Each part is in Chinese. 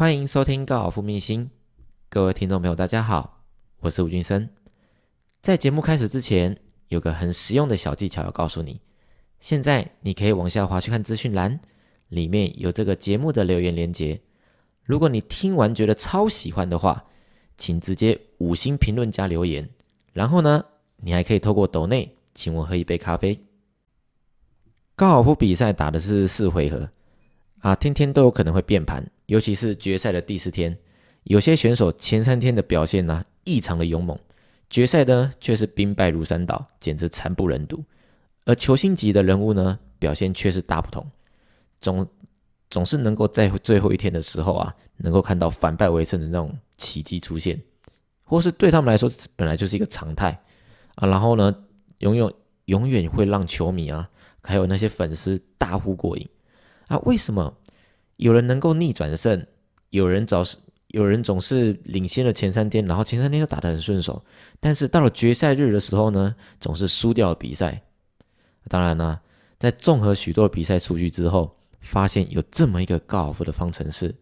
欢迎收听高尔夫秘辛，各位听众朋友，大家好，我是吴俊生。在节目开始之前，有个很实用的小技巧要告诉你。现在你可以往下滑去看资讯栏，里面有这个节目的留言连接。如果你听完觉得超喜欢的话，请直接五星评论加留言。然后呢，你还可以透过抖内请我喝一杯咖啡。高尔夫比赛打的是四回合啊，天天都有可能会变盘。尤其是决赛的第四天，有些选手前三天的表现呢异常的勇猛，决赛呢却是兵败如山倒，简直惨不忍睹。而球星级的人物呢，表现却是大不同，总总是能够在最后一天的时候啊，能够看到反败为胜的那种奇迹出现，或是对他们来说本来就是一个常态啊。然后呢，永远永远会让球迷啊，还有那些粉丝大呼过瘾啊。为什么？有人能够逆转胜，有人早是有人总是领先了前三天，然后前三天都打得很顺手，但是到了决赛日的时候呢，总是输掉了比赛。当然呢，在综合许多比赛数据之后，发现有这么一个高尔夫的方程式，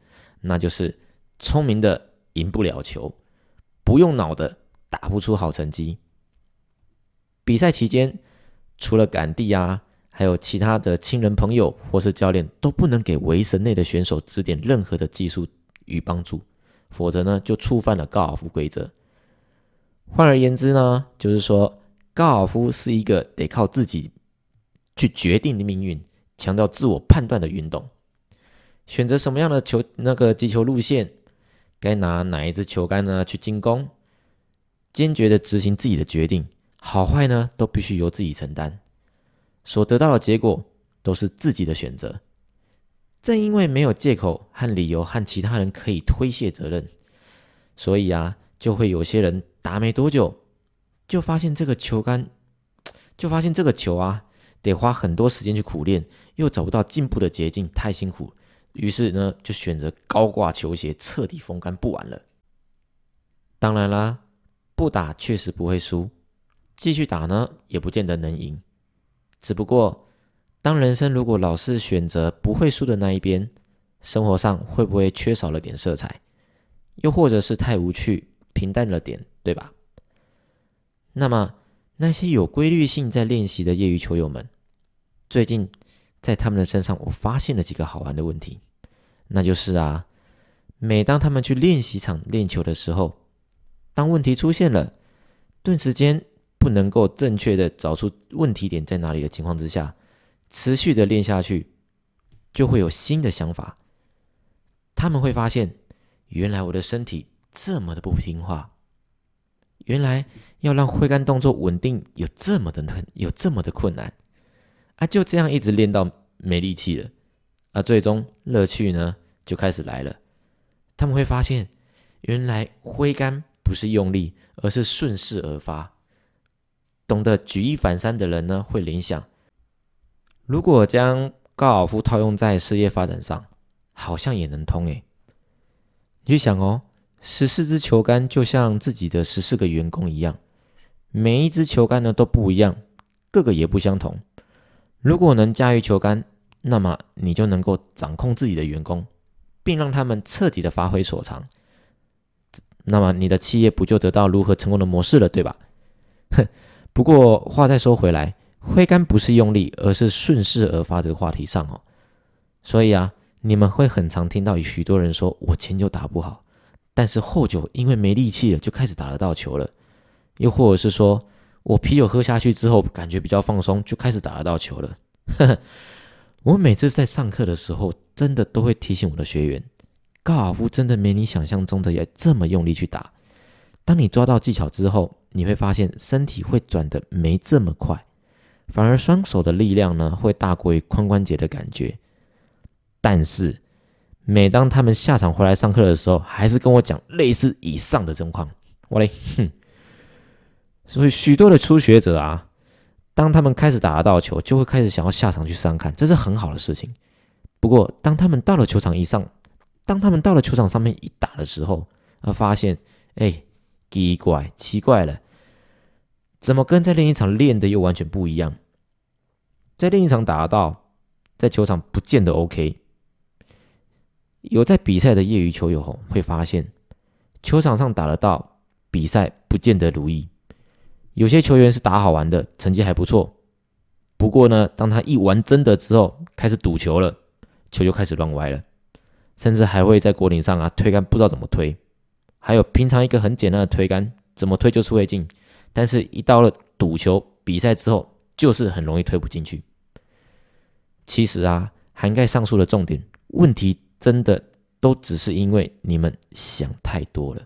那就是聪明的赢不了球，不用脑的打不出好成绩。比赛期间，除了赶地啊。还有其他的亲人朋友或是教练都不能给围绳内的选手指点任何的技术与帮助，否则呢就触犯了高尔夫规则。换而言之呢，就是说高尔夫是一个得靠自己去决定的命运，强调自我判断的运动。选择什么样的球那个击球路线，该拿哪一支球杆呢去进攻，坚决的执行自己的决定，好坏呢都必须由自己承担。所得到的结果都是自己的选择。正因为没有借口和理由和其他人可以推卸责任，所以啊，就会有些人打没多久，就发现这个球杆，就发现这个球啊，得花很多时间去苦练，又找不到进步的捷径，太辛苦。于是呢，就选择高挂球鞋，彻底风干不玩了。当然啦，不打确实不会输，继续打呢，也不见得能赢。只不过，当人生如果老是选择不会输的那一边，生活上会不会缺少了点色彩？又或者是太无趣、平淡了点，对吧？那么，那些有规律性在练习的业余球友们，最近在他们的身上，我发现了几个好玩的问题。那就是啊，每当他们去练习场练球的时候，当问题出现了，顿时间。不能够正确的找出问题点在哪里的情况之下，持续的练下去，就会有新的想法。他们会发现，原来我的身体这么的不听话，原来要让挥杆动作稳定有这么的难，有这么的困难啊！就这样一直练到没力气了，啊，最终乐趣呢就开始来了。他们会发现，原来挥杆不是用力，而是顺势而发。懂得举一反三的人呢，会联想：如果将高尔夫套用在事业发展上，好像也能通诶。你去想哦，十四支球杆就像自己的十四个员工一样，每一支球杆呢都不一样，个个也不相同。如果能驾驭球杆，那么你就能够掌控自己的员工，并让他们彻底的发挥所长。那么你的企业不就得到如何成功的模式了，对吧？哼。不过话再说回来，挥杆不是用力，而是顺势而发这个话题上哦。所以啊，你们会很常听到许多人说：“我前久打不好，但是后久因为没力气了，就开始打得到球了。”又或者是说我啤酒喝下去之后，感觉比较放松，就开始打得到球了。我每次在上课的时候，真的都会提醒我的学员：高尔夫真的没你想象中的要这么用力去打。当你抓到技巧之后，你会发现身体会转的没这么快，反而双手的力量呢会大过于髋关节的感觉。但是每当他们下场回来上课的时候，还是跟我讲类似以上的状况。我嘞，哼！所以许多的初学者啊，当他们开始打得到球，就会开始想要下场去上看，这是很好的事情。不过当他们到了球场一上，当他们到了球场上面一打的时候，而发现，哎。奇怪，奇怪了，怎么跟在另一场练的又完全不一样？在另一场打得到，在球场不见得 OK。有在比赛的业余球友，会发现球场上打得到，比赛不见得如意。有些球员是打好玩的，成绩还不错。不过呢，当他一玩真的之后，开始赌球了，球就开始乱歪了，甚至还会在果岭上啊推杆不知道怎么推。还有平常一个很简单的推杆，怎么推就是会进，但是一到了赌球比赛之后，就是很容易推不进去。其实啊，涵盖上述的重点问题，真的都只是因为你们想太多了。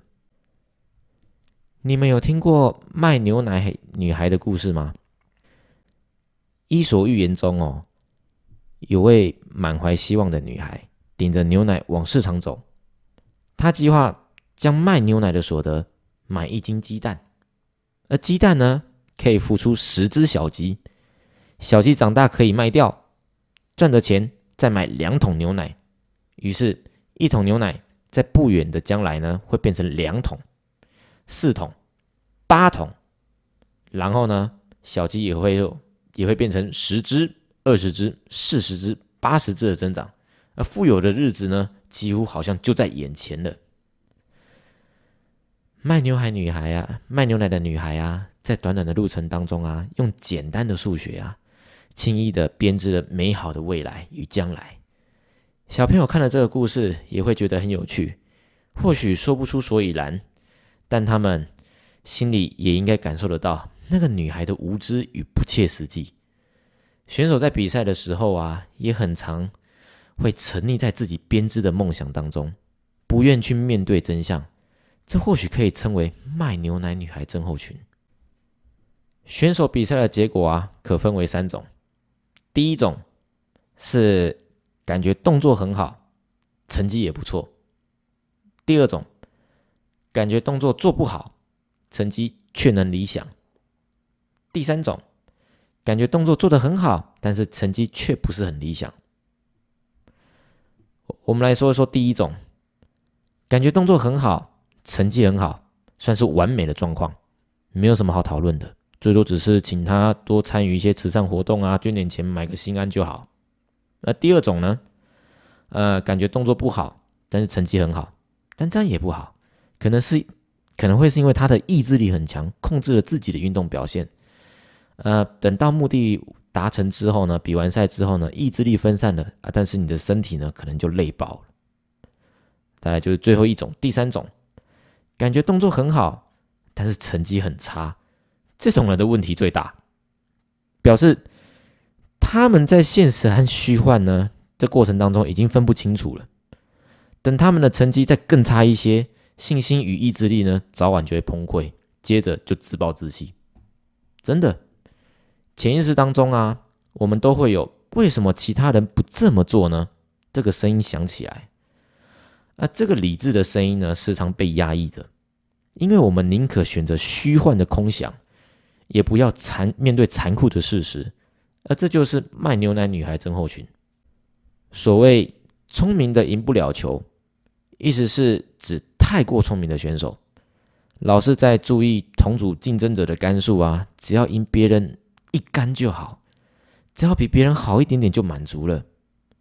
你们有听过卖牛奶女孩的故事吗？《伊索寓言》中哦，有位满怀希望的女孩，顶着牛奶往市场走，她计划将卖牛奶的所得买一斤鸡蛋，而鸡蛋呢，可以孵出十只小鸡，小鸡长大可以卖掉。赚的钱再买两桶牛奶，于是，一桶牛奶在不远的将来呢，会变成两桶、四桶、八桶，然后呢，小鸡也会有也会变成十只、二十只、四十只、八十只的增长，而富有的日子呢，几乎好像就在眼前了。卖牛奶女孩啊，卖牛奶的女孩啊，在短短的路程当中啊，用简单的数学啊。轻易的编织了美好的未来与将来。小朋友看了这个故事，也会觉得很有趣，或许说不出所以然，但他们心里也应该感受得到那个女孩的无知与不切实际。选手在比赛的时候啊，也很常会沉溺在自己编织的梦想当中，不愿去面对真相。这或许可以称为卖牛奶女孩症候群。选手比赛的结果啊，可分为三种。第一种是感觉动作很好，成绩也不错。第二种感觉动作做不好，成绩却能理想。第三种感觉动作做得很好，但是成绩却不是很理想。我们来说一说第一种，感觉动作很好，成绩很好，算是完美的状况，没有什么好讨论的。最多只是请他多参与一些慈善活动啊，捐点钱买个心安就好。那第二种呢？呃，感觉动作不好，但是成绩很好，但这样也不好，可能是可能会是因为他的意志力很强，控制了自己的运动表现。呃，等到目的达成之后呢，比完赛之后呢，意志力分散了啊，但是你的身体呢，可能就累爆了。再来就是最后一种，第三种，感觉动作很好，但是成绩很差。这种人的问题最大，表示他们在现实和虚幻呢这过程当中已经分不清楚了。等他们的成绩再更差一些，信心与意志力呢早晚就会崩溃，接着就自暴自弃。真的，潜意识当中啊，我们都会有为什么其他人不这么做呢？这个声音响起来，而这个理智的声音呢，时常被压抑着，因为我们宁可选择虚幻的空想。也不要残面对残酷的事实，而这就是卖牛奶女孩症候群。所谓聪明的赢不了球，意思是指太过聪明的选手，老是在注意同组竞争者的杆数啊，只要赢别人一杆就好，只要比别人好一点点就满足了。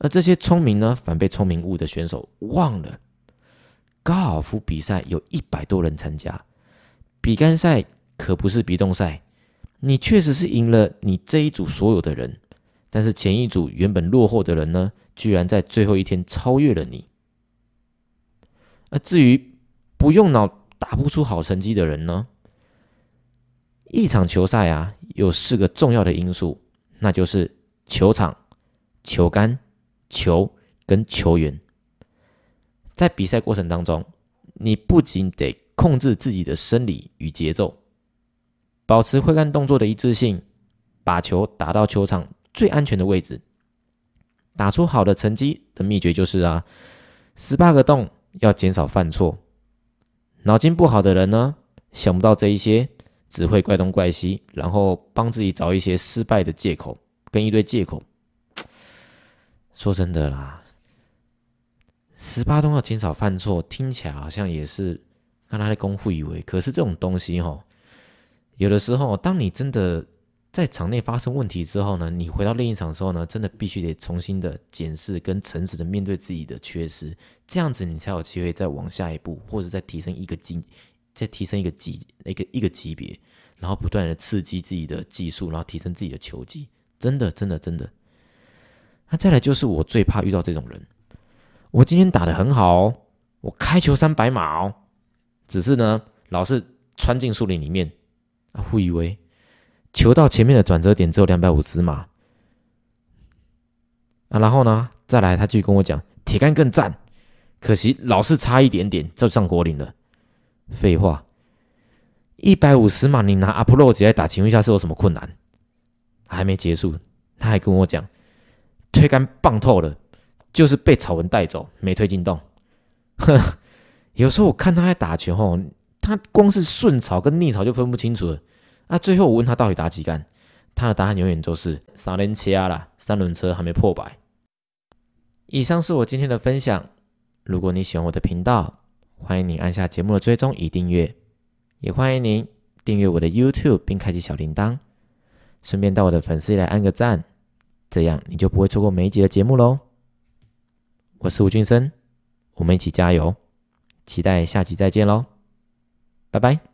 而这些聪明呢，反被聪明误的选手忘了，高尔夫比赛有一百多人参加，比杆赛可不是比动赛。你确实是赢了你这一组所有的人，但是前一组原本落后的人呢，居然在最后一天超越了你。而至于不用脑打不出好成绩的人呢，一场球赛啊，有四个重要的因素，那就是球场、球杆、球跟球员。在比赛过程当中，你不仅得控制自己的生理与节奏。保持挥杆动作的一致性，把球打到球场最安全的位置，打出好的成绩的秘诀就是啊，十八个洞要减少犯错。脑筋不好的人呢，想不到这一些，只会怪东怪西，然后帮自己找一些失败的借口跟一堆借口。说真的啦，十八洞要减少犯错，听起来好像也是跟他的功夫以为，可是这种东西哈。有的时候，当你真的在场内发生问题之后呢，你回到另一场的时候呢，真的必须得重新的检视跟诚实的面对自己的缺失，这样子你才有机会再往下一步，或者再提升一个级，再提升一个级一个一个级别，然后不断的刺激自己的技术，然后提升自己的球技。真的，真的，真的。那再来就是我最怕遇到这种人。我今天打的很好哦，我开球三百码哦，只是呢，老是穿进树林里面啊，误以为。球到前面的转折点只有两百五十码啊，然后呢，再来他继续跟我讲铁杆更赞，可惜老是差一点点就上果岭了。废话，一百五十码你拿阿普洛吉来打，请问一下是有什么困难？还没结束，他还跟我讲推杆棒透了，就是被草纹带走，没推进洞。有时候我看他在打球吼，他光是顺草跟逆草就分不清楚了。那最后我问他到底打几杆，他的答案永远都是三轮车啦，三轮车还没破百。以上是我今天的分享。如果你喜欢我的频道，欢迎你按下节目的追踪与订阅，也欢迎您订阅我的 YouTube 并开启小铃铛，顺便到我的粉丝来按个赞，这样你就不会错过每一集的节目喽。我是吴俊生，我们一起加油，期待下集再见喽，拜拜。